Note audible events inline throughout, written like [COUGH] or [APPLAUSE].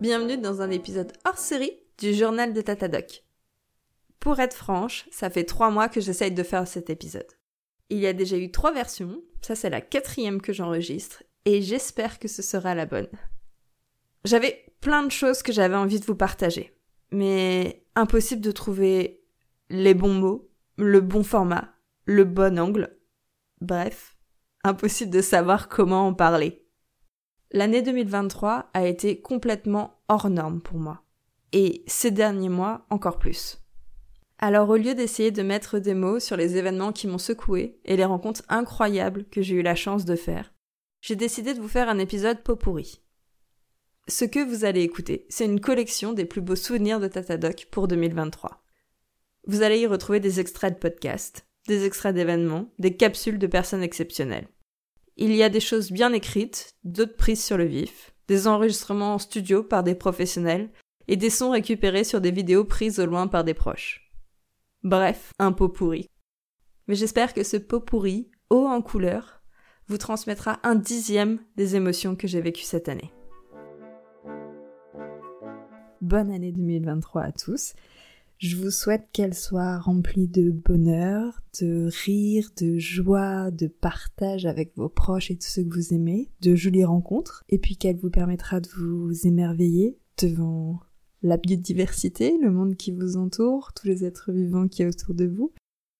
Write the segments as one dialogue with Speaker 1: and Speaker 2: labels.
Speaker 1: Bienvenue dans un épisode hors série du journal de Tatadoc. Pour être franche, ça fait trois mois que j'essaye de faire cet épisode. Il y a déjà eu trois versions, ça c'est la quatrième que j'enregistre, et j'espère que ce sera la bonne. J'avais plein de choses que j'avais envie de vous partager, mais impossible de trouver les bons mots, le bon format, le bon angle. Bref, impossible de savoir comment en parler. L'année 2023 a été complètement hors norme pour moi. Et ces derniers mois encore plus. Alors au lieu d'essayer de mettre des mots sur les événements qui m'ont secoué et les rencontres incroyables que j'ai eu la chance de faire, j'ai décidé de vous faire un épisode pot pourri. Ce que vous allez écouter, c'est une collection des plus beaux souvenirs de Tatadoc pour 2023. Vous allez y retrouver des extraits de podcasts, des extraits d'événements, des capsules de personnes exceptionnelles. Il y a des choses bien écrites, d'autres prises sur le vif, des enregistrements en studio par des professionnels et des sons récupérés sur des vidéos prises au loin par des proches. Bref, un pot pourri. Mais j'espère que ce pot pourri, haut en couleur, vous transmettra un dixième des émotions que j'ai vécues cette année. Bonne année 2023 à tous je vous souhaite qu'elle soit remplie de bonheur, de rire, de joie, de partage avec vos proches et tous ceux que vous aimez, de jolies rencontres, et puis qu'elle vous permettra de vous émerveiller devant la biodiversité, le monde qui vous entoure, tous les êtres vivants qui est autour de vous,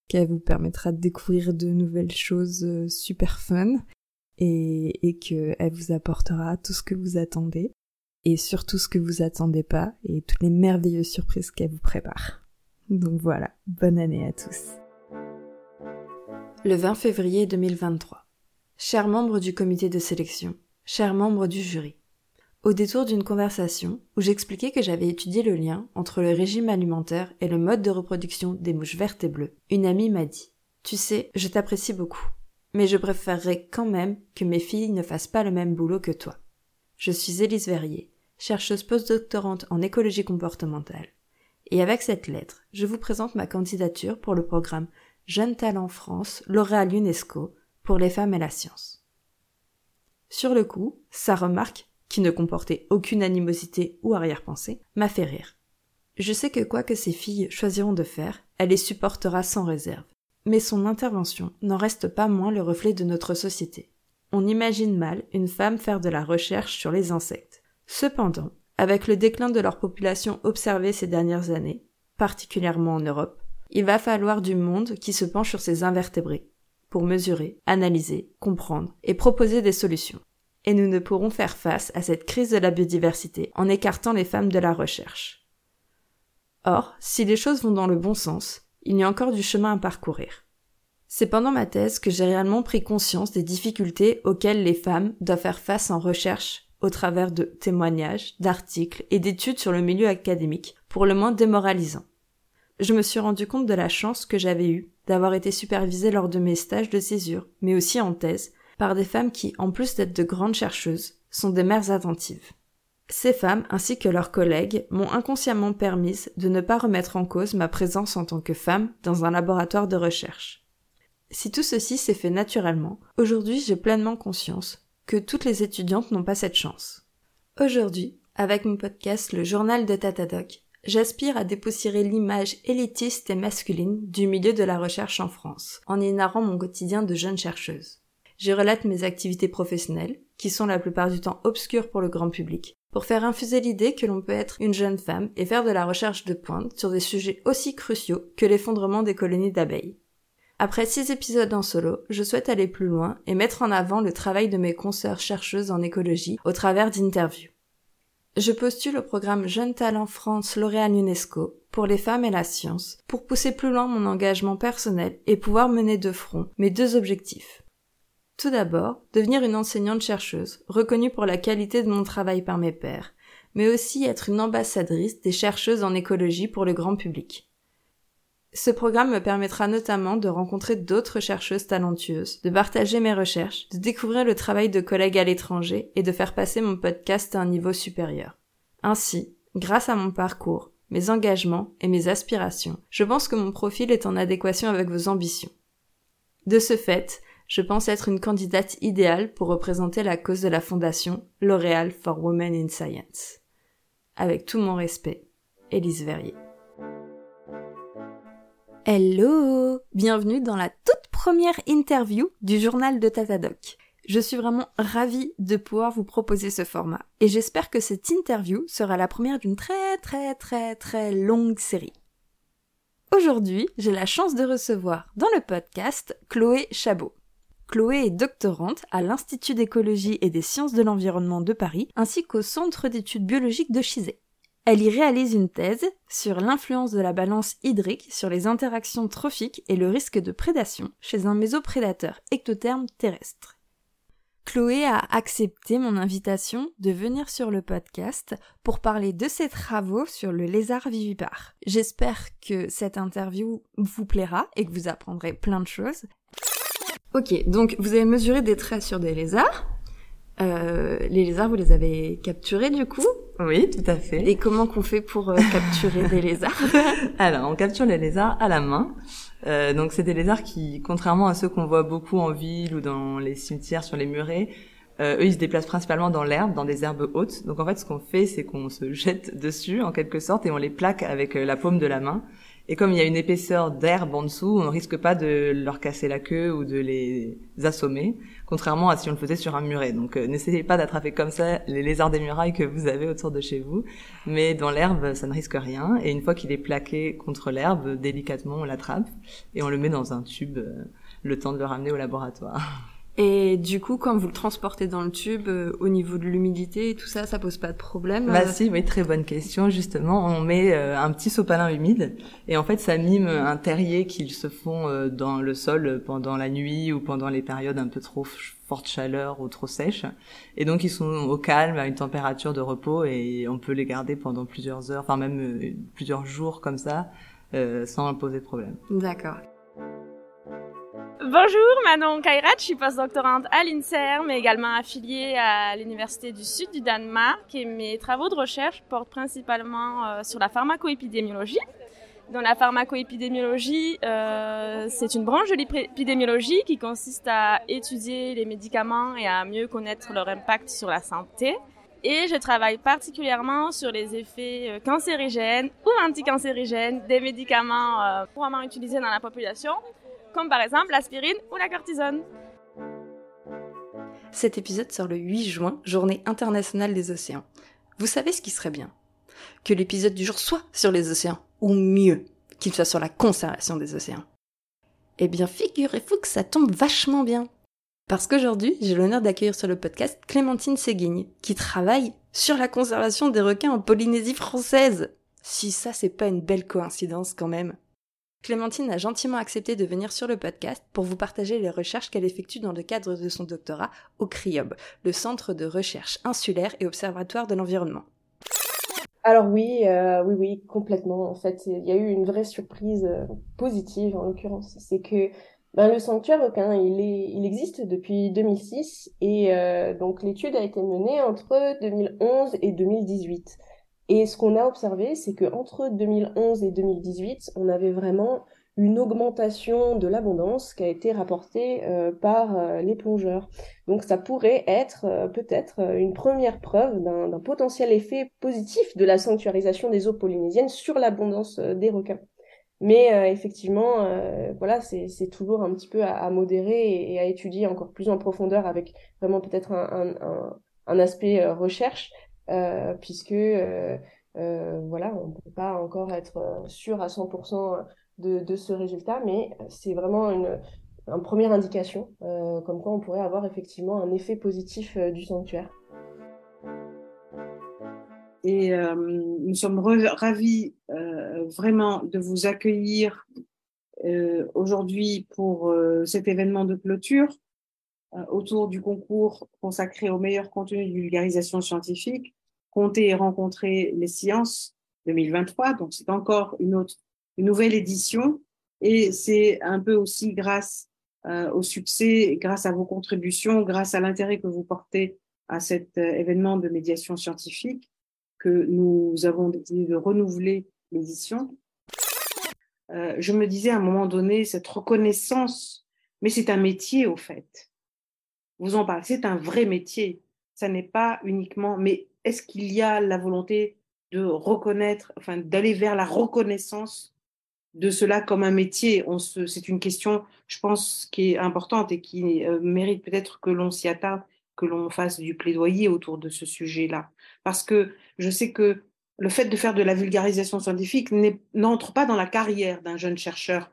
Speaker 1: qu'elle vous permettra de découvrir de nouvelles choses euh, super fun, et, et qu'elle vous apportera tout ce que vous attendez et surtout ce que vous attendez pas et toutes les merveilleuses surprises qu'elle vous prépare. Donc voilà, bonne année à tous. Le 20 février 2023. Chers membres du comité de sélection, chers membres du jury. Au détour d'une conversation où j'expliquais que j'avais étudié le lien entre le régime alimentaire et le mode de reproduction des mouches vertes et bleues, une amie m'a dit Tu sais, je t'apprécie beaucoup, mais je préférerais quand même que mes filles ne fassent pas le même boulot que toi. Je suis Élise Verrier, chercheuse postdoctorante en écologie comportementale. Et avec cette lettre, je vous présente ma candidature pour le programme Jeunes Talents France L'Oréal UNESCO pour les femmes et la science. Sur le coup, sa remarque, qui ne comportait aucune animosité ou arrière-pensée, m'a fait rire. Je sais que quoi que ces filles choisiront de faire, elle les supportera sans réserve. Mais son intervention n'en reste pas moins le reflet de notre société on imagine mal une femme faire de la recherche sur les insectes. Cependant, avec le déclin de leur population observé ces dernières années, particulièrement en Europe, il va falloir du monde qui se penche sur ces invertébrés, pour mesurer, analyser, comprendre et proposer des solutions. Et nous ne pourrons faire face à cette crise de la biodiversité en écartant les femmes de la recherche. Or, si les choses vont dans le bon sens, il y a encore du chemin à parcourir. C'est pendant ma thèse que j'ai réellement pris conscience des difficultés auxquelles les femmes doivent faire face en recherche au travers de témoignages, d'articles et d'études sur le milieu académique, pour le moins démoralisants. Je me suis rendu compte de la chance que j'avais eue d'avoir été supervisée lors de mes stages de césure, mais aussi en thèse, par des femmes qui, en plus d'être de grandes chercheuses, sont des mères attentives. Ces femmes, ainsi que leurs collègues, m'ont inconsciemment permise de ne pas remettre en cause ma présence en tant que femme dans un laboratoire de recherche. Si tout ceci s'est fait naturellement, aujourd'hui j'ai pleinement conscience que toutes les étudiantes n'ont pas cette chance. Aujourd'hui, avec mon podcast Le Journal de Tatadoc, j'aspire à dépoussiérer l'image élitiste et masculine du milieu de la recherche en France, en y narrant mon quotidien de jeune chercheuse. Je relate mes activités professionnelles, qui sont la plupart du temps obscures pour le grand public, pour faire infuser l'idée que l'on peut être une jeune femme et faire de la recherche de pointe sur des sujets aussi cruciaux que l'effondrement des colonies d'abeilles. Après six épisodes en solo, je souhaite aller plus loin et mettre en avant le travail de mes consoeurs chercheuses en écologie au travers d'interviews. Je postule au programme Jeunes Talents France L'Oréal UNESCO pour les femmes et la science pour pousser plus loin mon engagement personnel et pouvoir mener de front mes deux objectifs. Tout d'abord, devenir une enseignante chercheuse, reconnue pour la qualité de mon travail par mes pairs, mais aussi être une ambassadrice des chercheuses en écologie pour le grand public. Ce programme me permettra notamment de rencontrer d'autres chercheuses talentueuses, de partager mes recherches, de découvrir le travail de collègues à l'étranger et de faire passer mon podcast à un niveau supérieur. Ainsi, grâce à mon parcours, mes engagements et mes aspirations, je pense que mon profil est en adéquation avec vos ambitions. De ce fait, je pense être une candidate idéale pour représenter la cause de la fondation L'Oréal for Women in Science. Avec tout mon respect, Élise Verrier. Hello Bienvenue dans la toute première interview du journal de Tatadoc. Je suis vraiment ravie de pouvoir vous proposer ce format et j'espère que cette interview sera la première d'une très très très très longue série. Aujourd'hui, j'ai la chance de recevoir dans le podcast Chloé Chabot. Chloé est doctorante à l'Institut d'écologie et des sciences de l'environnement de Paris ainsi qu'au Centre d'études biologiques de Chizé. Elle y réalise une thèse sur l'influence de la balance hydrique sur les interactions trophiques et le risque de prédation chez un mésoprédateur ectotherme terrestre. Chloé a accepté mon invitation de venir sur le podcast pour parler de ses travaux sur le lézard vivipare. J'espère que cette interview vous plaira et que vous apprendrez plein de choses. Ok, donc vous avez mesuré des traits sur des lézards. Euh, les lézards, vous les avez capturés du coup
Speaker 2: Oui, tout à fait.
Speaker 1: Et comment qu'on fait pour euh, capturer des lézards? [LAUGHS]
Speaker 2: Alors, on capture les lézards à la main. Euh, donc, c'est des lézards qui, contrairement à ceux qu'on voit beaucoup en ville ou dans les cimetières sur les murets, euh, eux, ils se déplacent principalement dans l'herbe, dans des herbes hautes. Donc, en fait, ce qu'on fait, c'est qu'on se jette [LAUGHS] dessus, en quelque sorte, et on les plaque avec la paume de la main. Et comme il y a une épaisseur d'herbe en dessous, on ne risque pas de leur casser la queue ou de les assommer, contrairement à si on le faisait sur un muret. Donc euh, n'essayez pas d'attraper comme ça les lézards des murailles que vous avez autour de chez vous, mais dans l'herbe, ça ne risque rien. Et une fois qu'il est plaqué contre l'herbe, délicatement, on l'attrape et on le met dans un tube, euh, le temps de le ramener au laboratoire. [LAUGHS]
Speaker 1: Et du coup, quand vous le transportez dans le tube, euh, au niveau de l'humidité et tout ça, ça pose pas de problème
Speaker 2: Bah euh si, oui, très bonne question. Justement, on met euh, un petit sopalin humide et en fait, ça mime un terrier qu'ils se font dans le sol pendant la nuit ou pendant les périodes un peu trop forte chaleur ou trop sèches. Et donc, ils sont au calme, à une température de repos et on peut les garder pendant plusieurs heures, enfin même plusieurs jours comme ça, sans poser de problème.
Speaker 1: D'accord.
Speaker 3: Bonjour, Manon Kairat, je suis postdoctorante à l'INSERM, mais également affiliée à l'Université du Sud du Danemark et mes travaux de recherche portent principalement euh, sur la pharmacoépidémiologie. Dans la pharmacoépidémiologie, euh, c'est une branche de l'épidémiologie qui consiste à étudier les médicaments et à mieux connaître leur impact sur la santé. Et je travaille particulièrement sur les effets euh, cancérigènes ou anticancérigènes des médicaments euh, couramment utilisés dans la population comme par exemple l'aspirine ou la cortisone.
Speaker 1: Cet épisode sort le 8 juin, journée internationale des océans. Vous savez ce qui serait bien? Que l'épisode du jour soit sur les océans, ou mieux, qu'il soit sur la conservation des océans. Eh bien, figurez-vous que ça tombe vachement bien. Parce qu'aujourd'hui, j'ai l'honneur d'accueillir sur le podcast Clémentine Séguigne, qui travaille sur la conservation des requins en Polynésie française. Si ça, c'est pas une belle coïncidence quand même. Clémentine a gentiment accepté de venir sur le podcast pour vous partager les recherches qu'elle effectue dans le cadre de son doctorat au CRIOB, le Centre de recherche insulaire et observatoire de l'environnement.
Speaker 4: Alors oui, euh, oui, oui, complètement. En fait, il y a eu une vraie surprise euh, positive en l'occurrence. C'est que ben, le sanctuaire requin, il, existe depuis 2006 et euh, donc l'étude a été menée entre 2011 et 2018. Et ce qu'on a observé, c'est qu'entre 2011 et 2018, on avait vraiment une augmentation de l'abondance qui a été rapportée euh, par euh, les plongeurs. Donc ça pourrait être euh, peut-être une première preuve d'un potentiel effet positif de la sanctuarisation des eaux polynésiennes sur l'abondance des requins. Mais effectivement, voilà, c'est toujours un petit peu à, modérer et, à étudier encore plus en profondeur avec vraiment peut-être un, aspect recherche puisque euh, euh, voilà, on ne peut pas encore être sûr à 100% de, ce résultat, mais c'est vraiment une, une première indication, comme quoi on pourrait avoir effectivement un effet positif du sanctuaire.
Speaker 5: Et nous sommes ravis vraiment de vous accueillir aujourd'hui pour cet événement de clôture autour du concours consacré au meilleur contenu de vulgarisation scientifique compter et rencontrer les sciences 2023. Donc, c'est encore une autre, une nouvelle édition. Et c'est un peu aussi grâce euh, au succès, grâce à vos contributions, grâce à l'intérêt que vous portez à cet euh, événement de médiation scientifique que nous avons décidé de renouveler l'édition. Euh, je me disais à un moment donné, cette reconnaissance, mais c'est un métier au fait. Vous en parlez, c'est un vrai métier. Ça n'est pas uniquement, mais est-ce qu'il y a la volonté de reconnaître, enfin d'aller vers la reconnaissance de cela comme un métier? C'est une question, je pense, qui est importante et qui euh, mérite peut-être que l'on s'y attarde, que l'on fasse du plaidoyer autour de ce sujet-là. Parce que je sais que le fait de faire de la vulgarisation scientifique n'entre pas dans la carrière d'un jeune chercheur.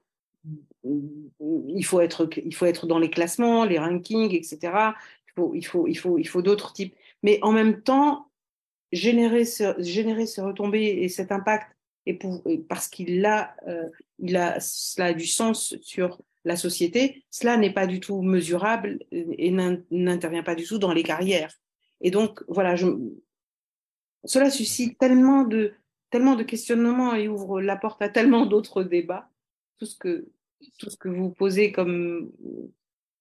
Speaker 5: Il faut être, il faut être dans les classements, les rankings, etc. Il faut, il faut, il faut d'autres types. Mais en même temps, générer, ce, générer ces retombées et cet impact et, parce qu'il a, euh, il a, cela a du sens sur la société, cela n'est pas du tout mesurable et n'intervient pas du tout dans les carrières. Et donc, voilà, cela suscite tellement de, tellement de questionnements et ouvre la porte à tellement d'autres débats. Tout ce que, tout ce que vous posez comme,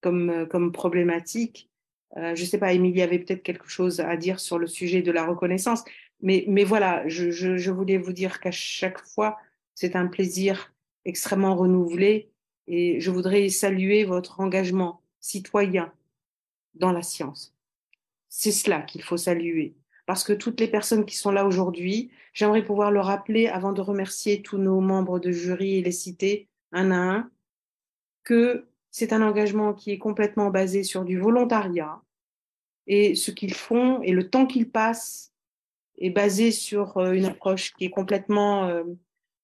Speaker 5: comme, comme problématique. Euh, je ne sais pas, Émilie avait peut-être quelque chose à dire sur le sujet de la reconnaissance. Mais, mais voilà, je, je, je voulais vous dire qu'à chaque fois, c'est un plaisir extrêmement renouvelé et je voudrais saluer votre engagement citoyen dans la science. C'est cela qu'il faut saluer. Parce que toutes les personnes qui sont là aujourd'hui, j'aimerais pouvoir le rappeler avant de remercier tous nos membres de jury et les citer un à un, que c'est un engagement qui est complètement basé sur du volontariat et ce qu'ils font et le temps qu'ils passent est basé sur euh, une approche qui est complètement, euh,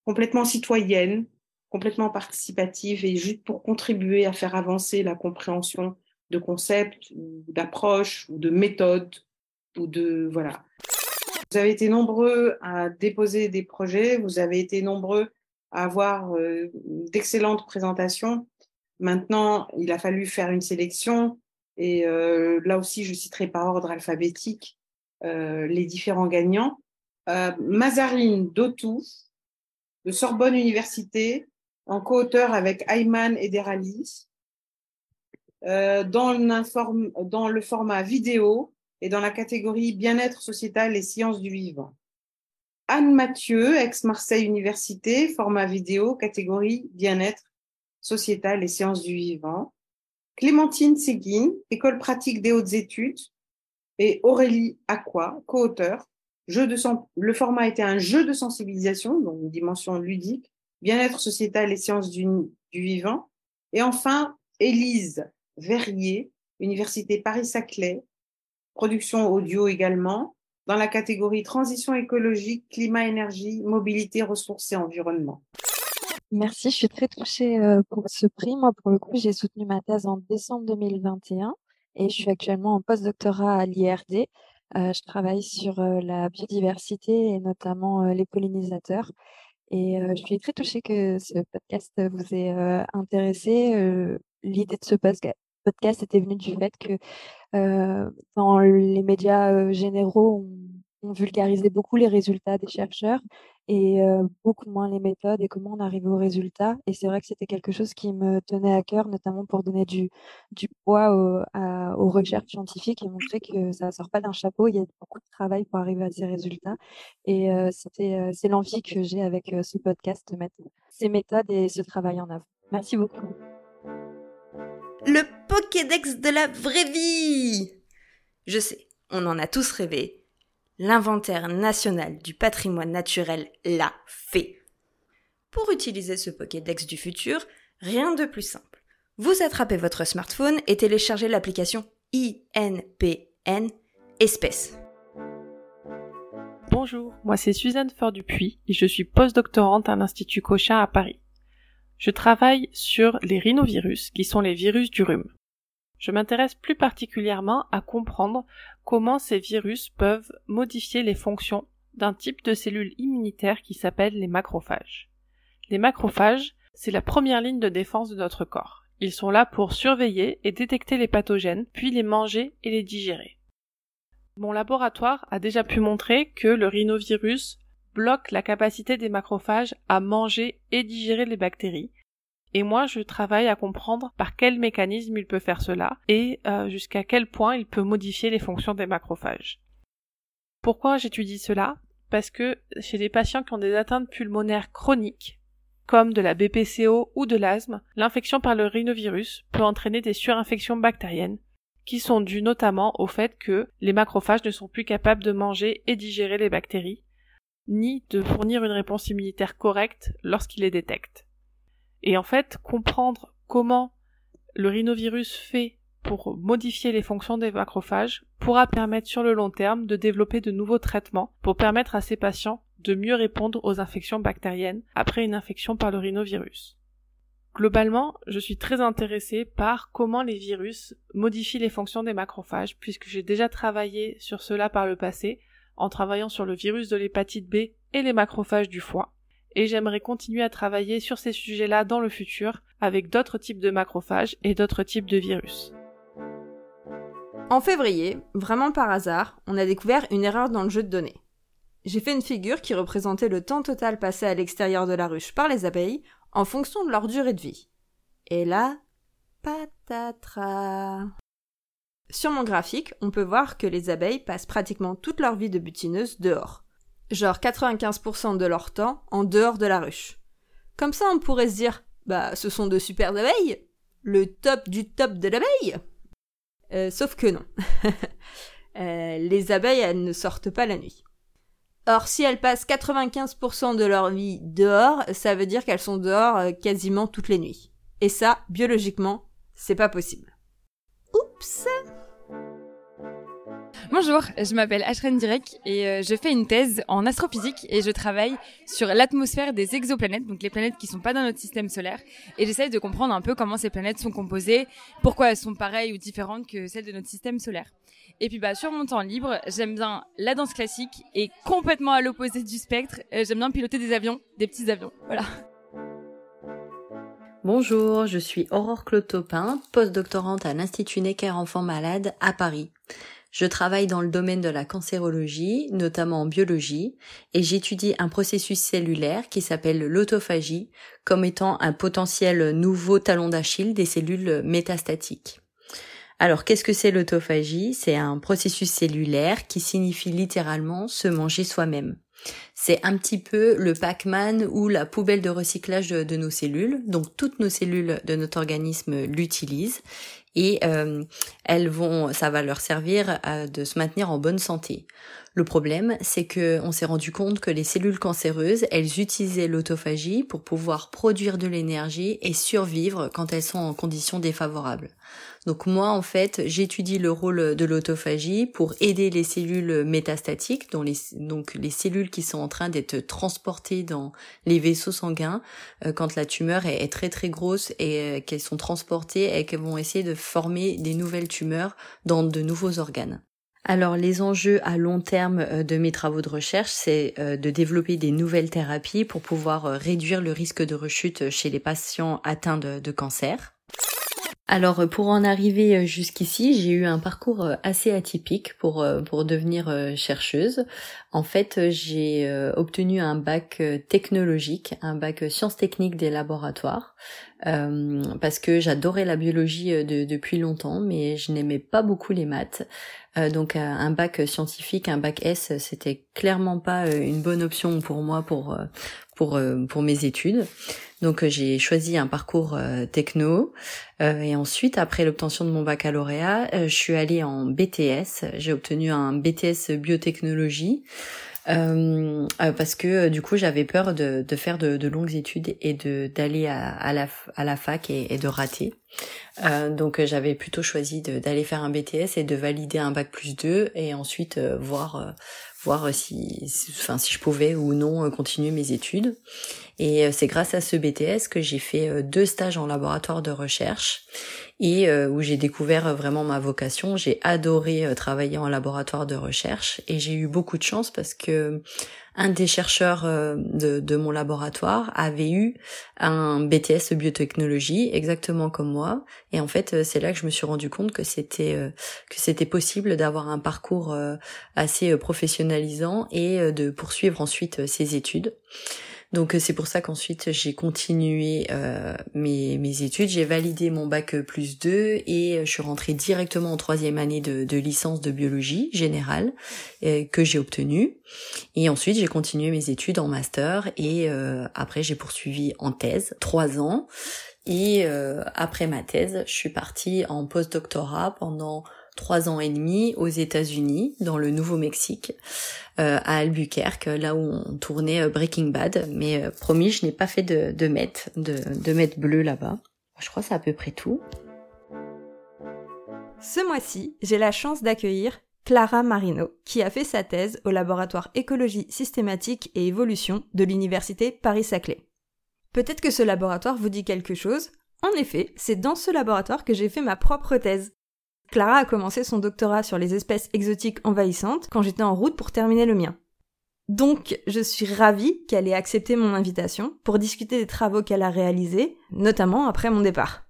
Speaker 5: complètement citoyenne, complètement participative et juste pour contribuer à faire avancer la compréhension de concepts d'approches ou de méthodes ou de voilà. Vous avez été nombreux à déposer des projets, vous avez été nombreux à avoir euh, d'excellentes présentations. Maintenant, il a fallu faire une sélection et euh, là aussi, je citerai par ordre alphabétique euh, les différents gagnants. Euh, Mazarine Dotou, de Sorbonne Université, en co-auteur avec Ayman Ederali, dans, dans le format vidéo et dans la catégorie bien-être sociétal et sciences du vivant. Anne Mathieu, ex-Marseille Université, format vidéo, catégorie bien-être sociétal et sciences du vivant. Clémentine Séguin, école pratique des hautes études, et Aurélie Aqua, co-auteur. Le format était un jeu de sensibilisation, donc une dimension ludique, bien-être sociétal et sciences du, du vivant. Et enfin, Élise Verrier, Université Paris-Saclay, production audio également, dans la catégorie transition écologique, climat, énergie, mobilité, ressources et environnement.
Speaker 6: Merci, je suis très touchée euh, pour ce prix. Moi, pour le coup, j'ai soutenu ma thèse en décembre 2021 et je suis actuellement en post-doctorat à l'IRD. Euh, je travaille sur euh, la biodiversité et notamment les pollinisateurs. Et je suis très touchée que ce podcast vous ait intéressé. L'idée de ce podcast était venue du fait que dans les médias généraux, on, on vulgarisait beaucoup les résultats des chercheurs et beaucoup moins les méthodes et comment on arrive aux résultats. Et c'est vrai que c'était quelque chose qui me tenait à cœur, notamment pour donner du, du poids aux recherches scientifiques et montrer que ça ne sort pas d'un chapeau. Il y a beaucoup de travail pour arriver à ces résultats. Et c'était, c'est l'envie que j'ai avec ce podcast de mettre ces méthodes et ce travail en avant. Merci beaucoup.
Speaker 1: Le Pokédex de la vraie vie Je sais, on en a tous rêvé l'inventaire national du patrimoine naturel l'a fait. Pour utiliser ce Pokédex du futur, rien de plus simple. Vous attrapez votre smartphone et téléchargez l'application INPN Espèce.
Speaker 7: Bonjour, moi c'est Suzanne Fort-Dupuis et je suis postdoctorante à l'Institut Cochin à Paris. Je travaille sur les rhinovirus qui sont les virus du rhume. Je m'intéresse plus particulièrement à comprendre comment ces virus peuvent modifier les fonctions d'un type de cellules immunitaires qui s'appelle les macrophages. Les macrophages, c'est la première ligne de défense de notre corps. Ils sont là pour surveiller et détecter les pathogènes, puis les manger et les digérer. Mon laboratoire a déjà pu montrer que le rhinovirus bloque la capacité des macrophages à manger et digérer les bactéries, et moi, je travaille à comprendre par quel mécanisme il peut faire cela et euh, jusqu'à quel point il peut modifier les fonctions des macrophages. Pourquoi j'étudie cela? Parce que chez des patients qui ont des atteintes pulmonaires chroniques, comme de la BPCO ou de l'asthme, l'infection par le rhinovirus peut entraîner des surinfections bactériennes, qui sont dues notamment au fait que les macrophages ne sont plus capables de manger et digérer les bactéries, ni de fournir une réponse immunitaire correcte lorsqu'il les détecte. Et en fait, comprendre comment le rhinovirus fait pour modifier les fonctions des macrophages pourra permettre sur le long terme de développer de nouveaux traitements pour permettre à ces patients de mieux répondre aux infections bactériennes après une infection par le rhinovirus. Globalement, je suis très intéressée par comment les virus modifient les fonctions des macrophages puisque j'ai déjà travaillé sur cela par le passé en travaillant sur le virus de l'hépatite B et les macrophages du foie. Et j'aimerais continuer à travailler sur ces sujets-là dans le futur avec d'autres types de macrophages et d'autres types de virus.
Speaker 1: En février, vraiment par hasard, on a découvert une erreur dans le jeu de données. J'ai fait une figure qui représentait le temps total passé à l'extérieur de la ruche par les abeilles en fonction de leur durée de vie. Et là, patatras. Sur mon graphique, on peut voir que les abeilles passent pratiquement toute leur vie de butineuse dehors. Genre 95% de leur temps en dehors de la ruche. Comme ça, on pourrait se dire, bah, ce sont de super abeilles Le top du top de l'abeille euh, Sauf que non. [LAUGHS] Euh, les abeilles, elles ne sortent pas la nuit. Or, si elles passent 95% de leur vie dehors, ça veut dire qu'elles sont dehors euh, quasiment toutes les nuits. Et ça, biologiquement, c'est pas possible. Oups
Speaker 8: Bonjour, je m'appelle Ashren Direk et euh, je fais une thèse en astrophysique et je travaille sur l'atmosphère des exoplanètes, donc les planètes qui sont pas dans notre système solaire. Et j'essaye de comprendre un peu comment ces planètes sont composées, pourquoi elles sont pareilles ou différentes que celles de notre système solaire. Et puis bah sur mon temps libre, j'aime bien la danse classique et complètement à l'opposé du spectre, euh, j'aime bien piloter des avions, des petits avions. Voilà.
Speaker 9: Bonjour, je suis Aurore Clotopin, postdoctorante à l'Institut Necker Enfants Malades à Paris. Je travaille dans le domaine de la cancérologie, notamment en biologie, et j'étudie un processus cellulaire qui s'appelle l'autophagie comme étant un potentiel nouveau talon d'Achille des cellules métastatiques. Alors, qu'est-ce que c'est l'autophagie? C'est un processus cellulaire qui signifie littéralement se manger soi-même. C'est un petit peu le Pac-Man ou la poubelle de recyclage de, nos cellules. Donc toutes nos cellules de notre organisme l'utilisent et euh, elles vont, ça va leur servir à, de se maintenir en bonne santé. Le problème, c'est que on s'est rendu compte que les cellules cancéreuses, elles utilisaient l'autophagie pour pouvoir produire de l'énergie et survivre quand elles sont en conditions défavorables. Donc moi, en fait, j'étudie le rôle de l'autophagie pour aider les cellules métastatiques, donc les cellules qui sont en train d'être transportées dans les vaisseaux sanguins euh, quand la tumeur est, très très grosse et euh, qu'elles sont transportées et qu'elles vont essayer de former des nouvelles tumeurs dans de nouveaux organes. Alors les enjeux à long terme euh, de mes travaux de recherche, c'est de développer des nouvelles thérapies pour pouvoir réduire le risque de rechute chez les patients atteints de, cancer. Alors pour en arriver jusqu'ici, j'ai eu un parcours assez atypique pour pour devenir chercheuse. En fait, j'ai obtenu un bac technologique, un bac sciences techniques des laboratoires. parce que j'adorais la biologie depuis longtemps, mais je n'aimais pas beaucoup les maths. Euh, donc euh, un bac scientifique, un bac S, c'était clairement pas euh, une bonne option pour moi pour pour pour mes études. Donc j'ai choisi un parcours techno et ensuite après l'obtention de mon baccalauréat, je suis allée en BTS. J'ai obtenu un BTS biotechnologie. Euh, parce que du coup j'avais peur de, de faire de, de, longues études et de d'aller à, à, la, à la fac et, et de rater. Euh, donc euh, j'avais plutôt choisi d'aller faire un BTS et de valider un bac plus 2 et ensuite euh, voir voir si, je pouvais ou non continuer mes études. Et c'est grâce à ce BTS que j'ai fait deux stages en laboratoire de recherche et où j'ai découvert vraiment ma vocation. J'ai adoré travailler en laboratoire de recherche et j'ai eu beaucoup de chance parce que un des chercheurs euh, de, mon laboratoire avait eu un BTS biotechnologie exactement comme moi et en fait euh, c'est là que je me suis rendu compte que c'était euh, que c'était possible d'avoir un parcours assez professionnalisant et de poursuivre ensuite ses études. Donc euh, c'est pour ça qu'ensuite j'ai continué euh, mes, mes, études, j'ai validé mon bac plus 2 et je suis rentrée directement en troisième année de, de licence de biologie générale euh, que j'ai obtenue. Et ensuite j'ai continué mes études en master et après j'ai poursuivi en thèse trois ans. Et après ma thèse, je suis partie en postdoctorat pendant trois ans et demi aux États-Unis, dans le Nouveau-Mexique, euh, à Albuquerque, là où on tournait euh, Breaking Bad. Mais promis, je n'ai pas fait de, de de, de bleus là-bas. Je crois que c'est à peu près tout.
Speaker 1: Ce mois-ci, j'ai la chance d'accueillir Clara Marino, qui a fait sa thèse au laboratoire écologie systématique et évolution de l'université Paris-Saclay. Peut-être que ce laboratoire vous dit quelque chose. En effet, c'est dans ce laboratoire que j'ai fait ma propre thèse. Clara a commencé son doctorat sur les espèces exotiques envahissantes quand j'étais en route pour terminer le mien. Donc, je suis ravie qu'elle ait accepté mon invitation pour discuter des travaux qu'elle a réalisés, notamment après mon départ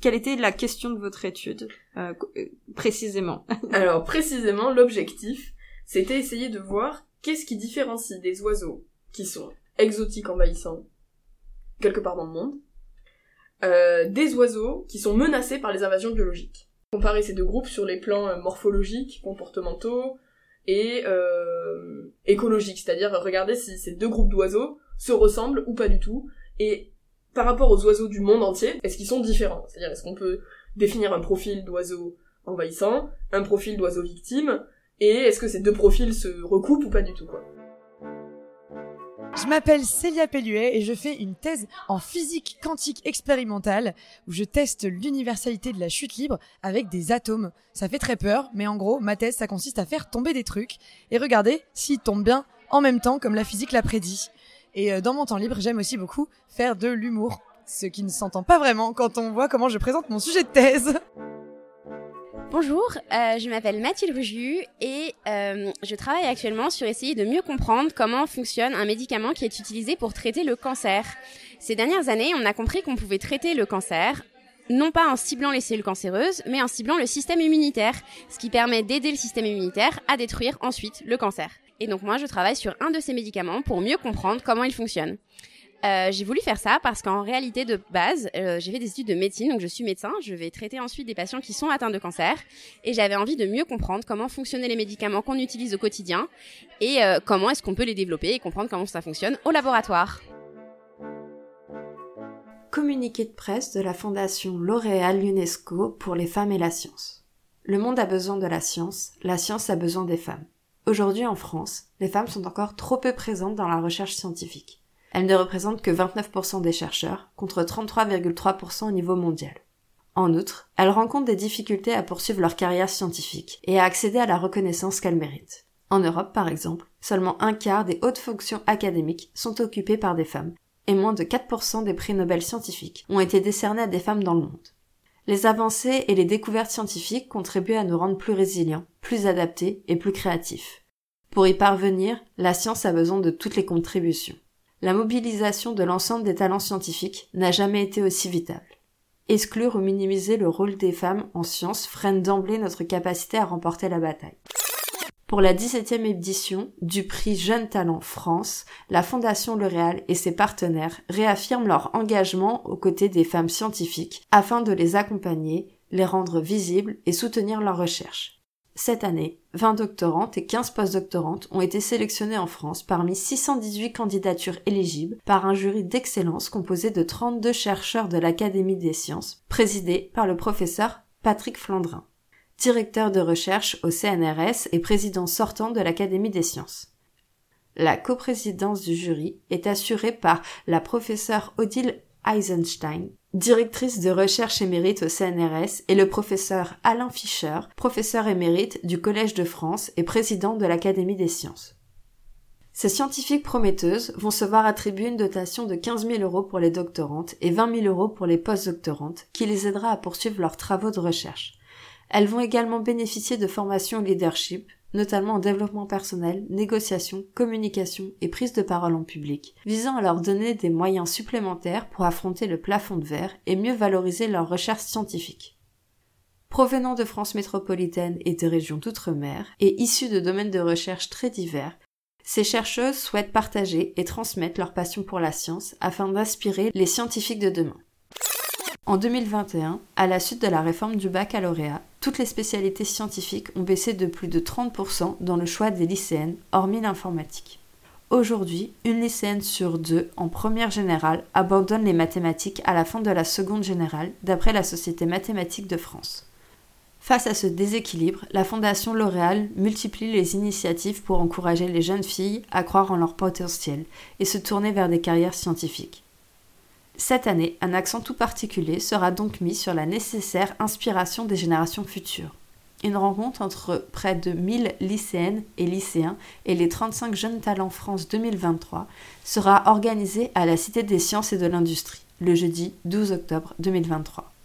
Speaker 1: quelle était la question de votre étude euh, euh, précisément [LAUGHS]
Speaker 10: Alors précisément, l'objectif, c'était essayer de voir qu'est-ce qui différencie des oiseaux qui sont exotiques envahissants quelque part dans le monde, euh, des oiseaux qui sont menacés par les invasions biologiques. Comparer ces deux groupes sur les plans morphologiques, comportementaux et écologiques, c'est-à-dire regarder si ces deux groupes d'oiseaux se ressemblent ou pas du tout, et par rapport aux oiseaux du monde entier, est-ce qu'ils sont différents? C'est-à-dire, est-ce qu'on peut définir un profil d'oiseau envahissant, un profil d'oiseau victime, et est-ce que ces deux profils se recoupent ou pas du tout,
Speaker 11: je m'appelle Célia Pelluet et je fais une thèse en physique quantique expérimentale où je teste l'universalité de la chute libre avec des atomes. Ça fait très peur, mais en gros, ma thèse, ça consiste à faire tomber des trucs et regarder s'ils tombent bien en même temps comme la physique l'a prédit. Et euh, dans mon temps libre, j'aime aussi beaucoup faire de l'humour, ce qui ne s'entend pas vraiment quand on voit comment je présente mon sujet de thèse.
Speaker 12: Bonjour, euh, je m'appelle Mathilde Ruju et euh, je travaille actuellement sur essayer de mieux comprendre comment fonctionne un médicament qui est utilisé pour traiter le cancer. Ces dernières années, on a compris qu'on pouvait traiter le cancer non pas en ciblant les cellules cancéreuses, mais en ciblant le système immunitaire, ce qui permet d'aider le système immunitaire à détruire ensuite le cancer. Et donc moi, je travaille sur un de ces médicaments pour mieux comprendre comment il fonctionne. Euh, j'ai voulu faire ça parce qu'en réalité de base, euh, j'ai fait des études de médecine, donc je suis médecin. Je vais traiter ensuite des patients qui sont atteints de cancer, et j'avais envie de mieux comprendre comment fonctionnaient les médicaments qu'on utilise au quotidien et euh, comment est-ce qu'on peut les développer et comprendre comment ça fonctionne au laboratoire.
Speaker 1: Communiqué de presse de la Fondation L'Oréal UNESCO pour les femmes et la science. Le monde a besoin de la science, la science a besoin des femmes. Aujourd'hui en France, les femmes sont encore trop peu présentes dans la recherche scientifique. Elles ne représentent que 29% des chercheurs, contre 33,3% au niveau mondial. En outre, elles rencontrent des difficultés à poursuivre leur carrière scientifique et à accéder à la reconnaissance qu'elles méritent. En Europe, par exemple, seulement un quart des hautes fonctions académiques sont occupées par des femmes, et moins de 4% des prix Nobel scientifiques ont été décernés à des femmes dans le monde. Les avancées et les découvertes scientifiques contribuent à nous rendre plus résilients, plus adaptés et plus créatifs. Pour y parvenir, la science a besoin de toutes les contributions. La mobilisation de l'ensemble des talents scientifiques n'a jamais été aussi vitale. Exclure ou minimiser le rôle des femmes en science freine d'emblée notre capacité à remporter la bataille. Pour la 17e édition du prix Jeunes Talents France, la Fondation L'Oréal et ses partenaires réaffirment leur engagement aux côtés des femmes scientifiques afin de les accompagner, les rendre visibles et soutenir leurs recherches. Cette année, 20 doctorantes et 15 postdoctorantes ont été sélectionnées en France parmi 618 candidatures éligibles par un jury d'excellence composé de 32 chercheurs de l'Académie des sciences, présidé par le professeur Patrick Flandrin directeur de recherche au CNRS et président sortant de l'Académie des sciences. La coprésidence du jury est assurée par la professeure Odile Eisenstein, directrice de recherche émérite au CNRS, et le professeur Alain Fischer, professeur émérite du Collège de France et président de l'Académie des sciences. Ces scientifiques prometteuses vont se voir attribuer une dotation de 15 000 euros pour les doctorantes et 20 000 euros pour les postdoctorantes, qui les aidera à poursuivre leurs travaux de recherche. Elles vont également bénéficier de formations leadership, notamment en développement personnel, négociation, communication et prise de parole en public, visant à leur donner des moyens supplémentaires pour affronter le plafond de verre et mieux valoriser leurs recherches scientifiques. Provenant de France métropolitaine et de régions d'outre-mer, et issus de domaines de recherche très divers, ces chercheuses souhaitent partager et transmettre leur passion pour la science afin d'inspirer les scientifiques de demain. En 2021, à la suite de la réforme du baccalauréat, toutes les spécialités scientifiques ont baissé de plus de 30% dans le choix des lycéennes, hormis l'informatique. Aujourd'hui, une lycéenne sur deux en première générale abandonne les mathématiques à la fin de la seconde générale, d'après la Société mathématique de France. Face à ce déséquilibre, la Fondation L'Oréal multiplie les initiatives pour encourager les jeunes filles à croire en leur potentiel et se tourner vers des carrières scientifiques. Cette année, un accent tout particulier sera donc mis sur la nécessaire inspiration des générations futures. Une rencontre entre près de 1000 lycéennes et lycéens et les 35 jeunes talents France 2023 sera organisée à la Cité des sciences et de l'industrie, le jeudi 12 octobre 2023.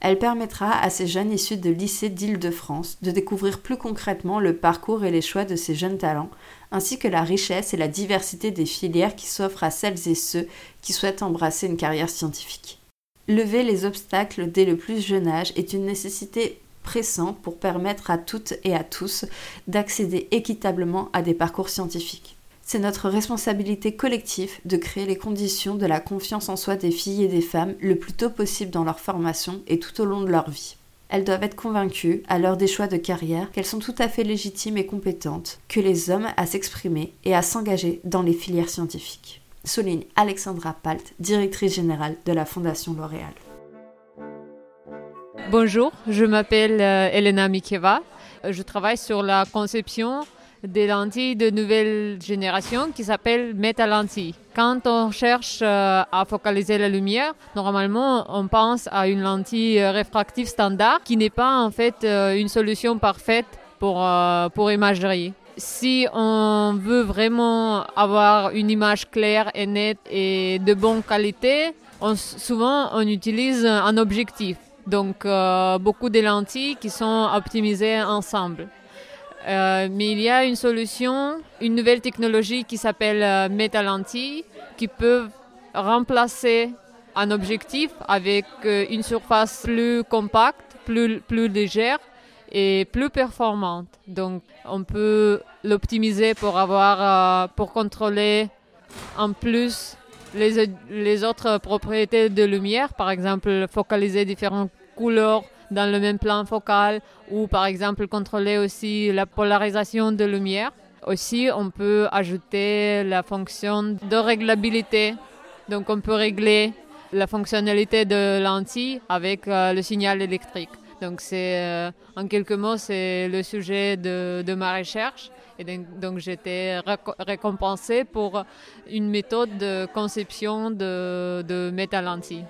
Speaker 1: Elle permettra à ces jeunes issus de lycées d'Île-de-France de découvrir plus concrètement le parcours et les choix de ces jeunes talents, ainsi que la richesse et la diversité des filières qui s'offrent à celles et ceux qui souhaitent embrasser une carrière scientifique. Lever les obstacles dès le plus jeune âge est une nécessité pressante pour permettre à toutes et à tous d'accéder équitablement à des parcours scientifiques. C'est notre responsabilité collective de créer les conditions de la confiance en soi des filles et des femmes le plus tôt possible dans leur formation et tout au long de leur vie. Elles doivent être convaincues, à l'heure des choix de carrière, qu'elles sont tout à fait légitimes et compétentes, que les hommes à s'exprimer et à s'engager dans les filières scientifiques. Souligne Alexandra Palt, directrice générale de la Fondation L'Oréal.
Speaker 13: Bonjour, je m'appelle euh, Elena Mikeva. Je travaille sur la conception des lentilles de nouvelle génération qui s'appellent métalentilles. Quand on cherche euh, à focaliser la lumière, normalement on pense à une lentille euh, réfractive standard qui n'est pas en fait euh, une solution parfaite pour, pour imagerie. Si on veut vraiment avoir une image claire et nette et de bonne qualité, on, souvent on utilise un objectif. Donc beaucoup de lentilles qui sont optimisées ensemble. Euh, mais il y a une solution, une nouvelle technologie qui s'appelle euh, qui peut remplacer un objectif avec euh, une surface plus compacte, plus, plus légère et plus performante. Donc on peut l'optimiser pour avoir, euh, pour contrôler en plus les, les autres propriétés de lumière, par exemple focaliser différentes couleurs dans le même plan focal ou par exemple contrôler aussi la polarisation de lumière. Aussi, on peut ajouter la fonction de réglabilité. Donc, on peut régler la fonctionnalité de lentille avec euh, le signal électrique. Donc, c'est euh, en quelques mots, c'est le sujet de, de, ma recherche. Et donc, j'étais récompensée pour une méthode de conception de, de métalentille.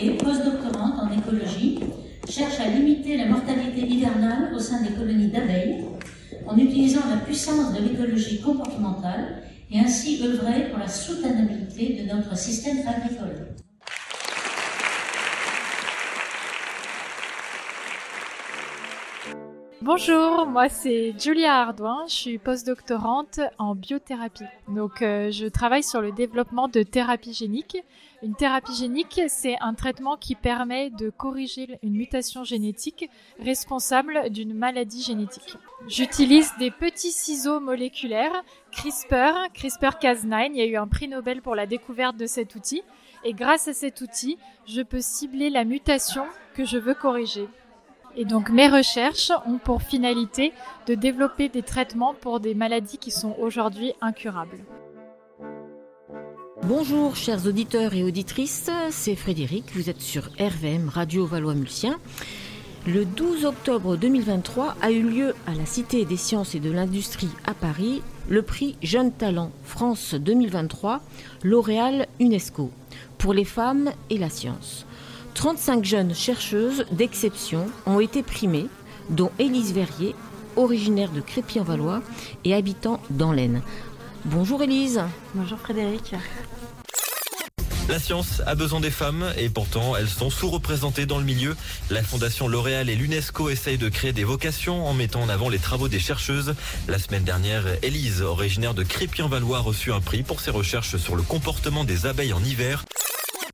Speaker 14: Verrier, postdoctorante en écologie, cherche à limiter la mortalité hivernale au sein des colonies d'abeilles en utilisant la puissance de l'écologie comportementale et ainsi œuvrer pour la soutenabilité de notre système agricole.
Speaker 15: Bonjour, moi c'est Julia Ardouin, je suis postdoctorante en biothérapie. Donc euh, je travaille sur le développement de thérapie génique. Une thérapie génique, c'est un traitement qui permet de corriger une mutation génétique responsable d'une maladie génétique. J'utilise des petits ciseaux moléculaires CRISPR, CRISPR-Cas9, il y a eu un prix Nobel pour la découverte de cet outil et grâce à cet outil, je peux cibler la mutation que je veux corriger. Et donc mes recherches ont pour finalité de développer des traitements pour des maladies qui sont aujourd'hui incurables.
Speaker 16: Bonjour chers auditeurs et auditrices, c'est Frédéric, vous êtes sur RVM Radio Valois-Mulsien. Le 12 octobre 2023 a eu lieu à la Cité des sciences et de l'industrie à Paris le prix Jeune Talent France 2023, L'Oréal UNESCO, pour les femmes et la science. 35 jeunes chercheuses d'exception ont été primées, dont Élise Verrier, originaire de Crépy-en-Valois et habitant dans l'Aisne. Bonjour Élise.
Speaker 17: Bonjour Frédéric.
Speaker 18: La science a besoin des femmes et pourtant elles sont sous-représentées dans le milieu. La Fondation L'Oréal et l'UNESCO essayent de créer des vocations en mettant en avant les travaux des chercheuses. La semaine dernière, Élise, originaire de Crépy-en-Valois, a reçu un prix pour ses recherches sur le comportement des abeilles en hiver.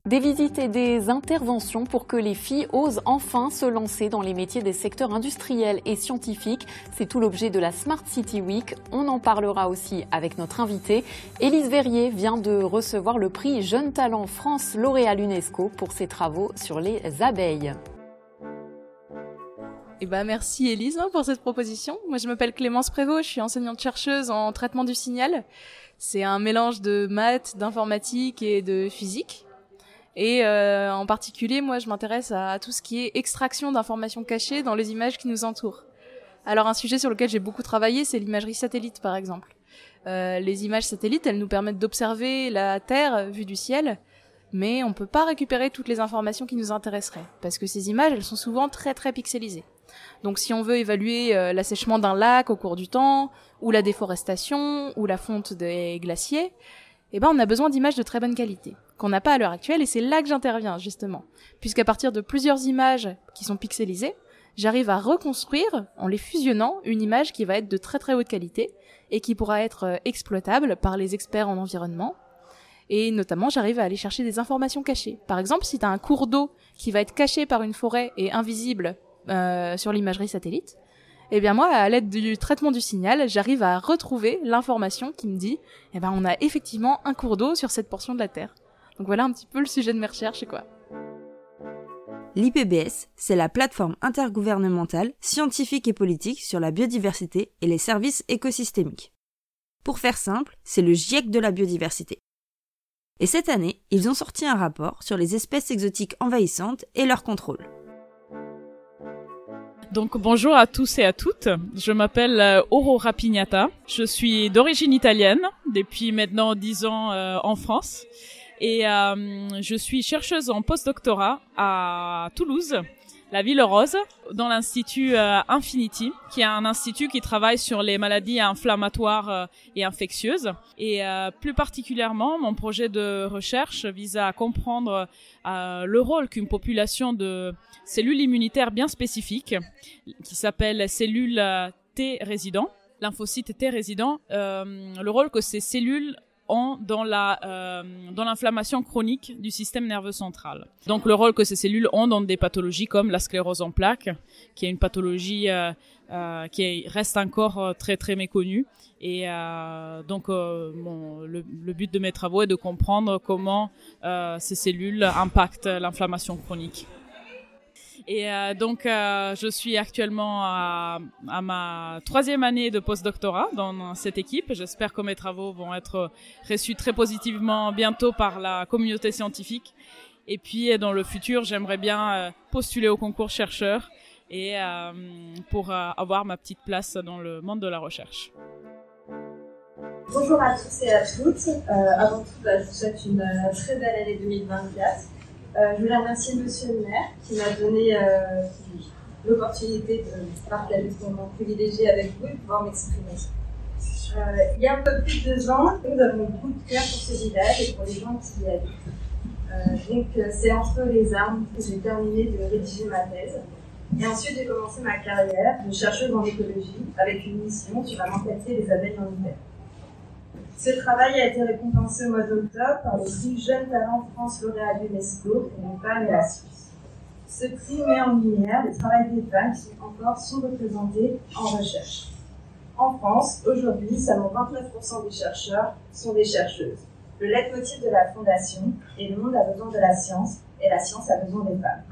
Speaker 19: Des visites et des interventions pour que les filles osent enfin se lancer dans les métiers des secteurs industriels et scientifiques. C'est tout l'objet de la Smart City Week. On en parlera aussi avec notre invitée. Élise Verrier vient de recevoir le prix Jeune Talent France L'Oréal UNESCO pour ses travaux sur les abeilles.
Speaker 17: Eh ben, merci Elise hein, pour cette proposition. Moi, je m'appelle Clémence Prévost, je suis enseignante-chercheuse en traitement du signal. C'est un mélange de maths, d'informatique et de physique. Et euh, en particulier, moi, je m'intéresse à tout ce qui est extraction d'informations cachées dans les images qui nous entourent. Alors, un sujet sur lequel j'ai beaucoup travaillé, c'est l'imagerie satellite, par exemple. Euh, les images satellites, elles nous permettent d'observer la Terre vue du ciel, mais on peut pas récupérer toutes les informations qui nous intéresseraient, parce que ces images, elles sont souvent très très pixelisées. Donc si on veut évaluer euh, l'assèchement d'un lac au cours du temps, ou la déforestation, ou la fonte des glaciers, eh ben on a besoin d'images de très bonne qualité, qu'on n'a pas à l'heure actuelle, et c'est là que j'interviens justement, puisqu'à partir de plusieurs images qui sont pixelisées, j'arrive à reconstruire, en les fusionnant, une image qui va être de très très haute qualité, et qui pourra être euh, exploitable par les experts en environnement, et notamment j'arrive à aller chercher des informations cachées. Par exemple, si tu as un cours d'eau qui va être caché par une forêt et invisible euh, sur l'imagerie satellite, eh bien moi, à l'aide du traitement du signal, j'arrive à retrouver l'information qui me dit, eh ben on a effectivement un cours d'eau sur cette portion de la Terre. Donc voilà un petit peu le sujet de mes recherches, quoi.
Speaker 1: L'IPBS, c'est la plateforme intergouvernementale, scientifique et politique sur la biodiversité et les services écosystémiques. Pour faire simple, c'est le GIEC de la biodiversité. Et cette année, ils ont sorti un rapport sur les espèces exotiques envahissantes et leur contrôle.
Speaker 20: Donc bonjour à tous et à toutes. Je m'appelle euh, Aurora Pignata. Je suis d'origine italienne depuis maintenant dix ans euh, en France et euh, je suis chercheuse en postdoctorat à Toulouse la Ville Rose, dans l'institut euh, Infinity, qui est un institut qui travaille sur les maladies inflammatoires euh, et infectieuses. Et euh, plus particulièrement, mon projet de recherche vise à comprendre le rôle qu'une population de cellules immunitaires bien spécifiques, qui s'appellent cellules T résidents, lymphocytes T résidents, le rôle que ces cellules ont dans la euh, dans l'inflammation chronique du système nerveux central. Donc le rôle que ces cellules ont dans des pathologies comme la sclérose en plaques, qui est une pathologie euh, euh, qui reste encore très très méconnue. Et donc le, le, but de mes travaux est de comprendre comment ces cellules impactent l'inflammation chronique. Et euh, donc, euh, je suis actuellement à, ma troisième année de postdoctorat dans cette équipe. J'espère que mes travaux vont être reçus très positivement bientôt par la communauté scientifique. Et puis, dans le futur, j'aimerais bien euh, postuler au concours chercheur et euh, pour euh, avoir ma petite place dans le monde de la recherche.
Speaker 21: Bonjour à tous et à toutes. avant tout, bah, je vous souhaite une très belle année 2024. Euh, je voulais remercier Monsieur le maire qui m'a donné euh, l'opportunité de partager ce moment privilégié avec vous et de pouvoir m'exprimer. Euh, il y a un peu plus de deux ans, nous avons beaucoup de cœur pour ce village et pour les gens qui y habitent. donc c'est entre les armes que j'ai terminé de rédiger ma thèse. Et ensuite j'ai commencé ma carrière de chercheuse en écologie avec une mission sur la mentalité des abeilles en hiver. Ce travail a été récompensé au mois d'octobre par le prix Jeune Talent France lauréat d'UNESCO pour les femmes et la Suisse. Ce prix met en lumière le travail des femmes qui sont encore sous-représentées en recherche. En France, aujourd'hui, seulement 29% des chercheurs sont des chercheuses. Le leitmotiv de la Fondation est le monde a besoin de la science et la science a besoin des femmes.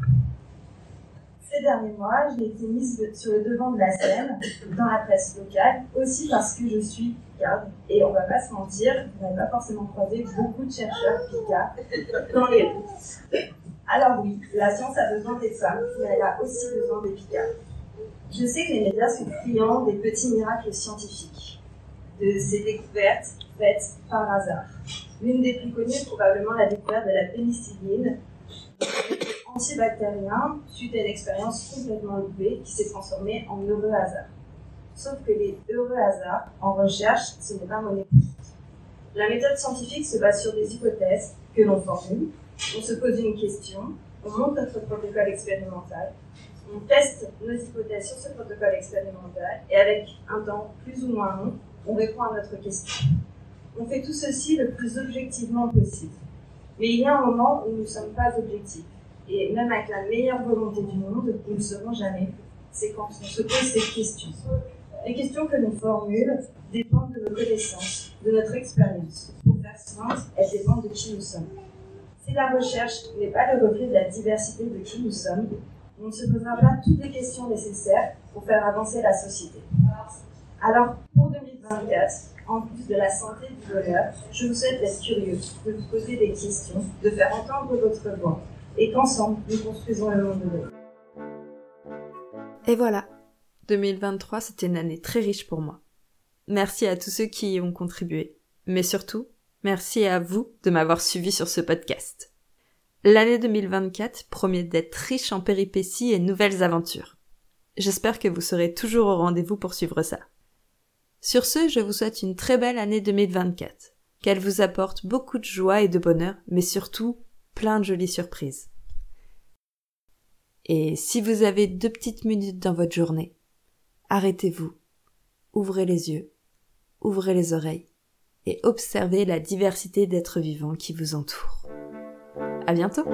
Speaker 21: Ces derniers mois, j'ai été mise sur le devant de la scène dans la presse locale, aussi parce que je suis et on va pas se mentir, vous n'avez pas forcément croisé beaucoup de chercheurs picards dans les rues. Alors oui, la science a besoin des femmes, mais elle a aussi besoin des picards. Je sais que les médias sont friands des petits miracles scientifiques, de ces découvertes faites par hasard. L'une des plus connues est probablement la découverte de la pénicilline, antibactérien, suite à une expérience complètement loupée qui s'est transformée en heureux hasard. Sauf que les heureux hasards en recherche, ce n'est pas monnaie La méthode scientifique se base sur des hypothèses que l'on formule, on se pose une question, on monte notre protocole expérimental, on teste nos hypothèses sur ce protocole expérimental et avec un temps plus ou moins long, on répond à notre question. On fait tout ceci le plus objectivement possible. Mais il y a un moment où nous ne sommes pas objectifs. Et même avec la meilleure volonté du monde, nous ne serons jamais. C'est quand on se pose cette question. Les questions que nous formulons dépendent de nos connaissances, de notre expérience. Pour faire science, elles dépendent de qui nous sommes. Si la recherche n'est pas le reflet de la diversité de qui nous sommes, on ne se posera pas toutes les questions nécessaires pour faire avancer la société. Alors, pour 2024, en plus de la santé du bonheur, je vous souhaite d'être curieux, de vous poser des questions, de faire entendre votre voix, et qu'ensemble, nous construisons monde.
Speaker 1: Et voilà, 2023, c'était une année très riche pour moi. Merci à tous ceux qui y ont contribué, mais surtout, merci à vous de m'avoir suivi sur ce podcast. L'année 2024 promet d'être riche en péripéties et nouvelles aventures. J'espère que vous serez toujours au rendez-vous pour suivre ça. Sur ce, je vous souhaite une très belle année 2024, qu'elle vous apporte beaucoup de joie et de bonheur, mais surtout plein de jolies surprises. Et si vous avez deux petites minutes dans votre journée, arrêtez-vous, ouvrez les yeux, ouvrez les oreilles et observez la diversité d'êtres vivants qui vous entourent. À bientôt!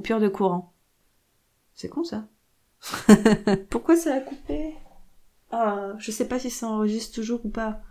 Speaker 1: Coupure de courant. C'est con ça. Pourquoi ça a coupé? Ah, je sais pas si ça enregistre toujours ou pas.